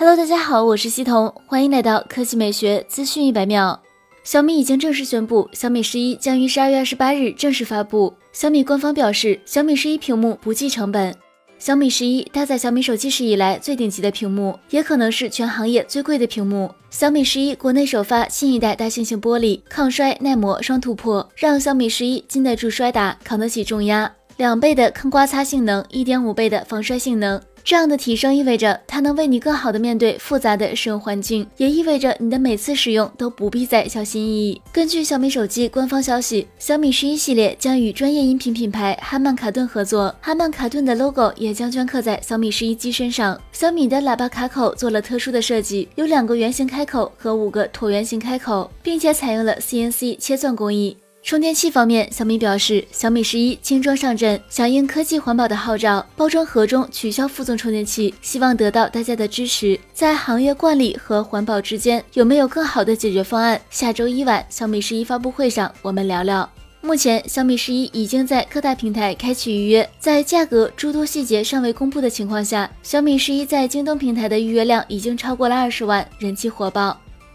Hello，大家好，我是西彤，欢迎来到科技美学资讯一百秒。小米已经正式宣布，小米十一将于十二月二十八日正式发布。小米官方表示，小米十一屏幕不计成本。小米十一搭载小米手机史以来最顶级的屏幕，也可能是全行业最贵的屏幕。小米十一国内首发新一代大猩猩玻璃，抗摔耐磨双突破，让小米十一经得住摔打，扛得起重压。两倍的抗刮擦性能，一点五倍的防摔性能。这样的提升意味着它能为你更好的面对复杂的使用环境，也意味着你的每次使用都不必再小心翼翼。根据小米手机官方消息，小米十一系列将与专业音频品牌哈曼卡顿合作，哈曼卡顿的 logo 也将镌刻在小米十一机身上。小米的喇叭卡口做了特殊的设计，有两个圆形开口和五个椭圆形开口，并且采用了 CNC 切钻工艺。充电器方面，小米表示，小米十一轻装上阵，响应科技环保的号召，包装盒中取消附赠充电器，希望得到大家的支持。在行业惯例和环保之间，有没有更好的解决方案？下周一晚小米十一发布会上，我们聊聊。目前，小米十一已经在各大平台开启预约，在价格诸多细节尚未公布的情况下，小米十一在京东平台的预约量已经超过了二十万，人气火爆。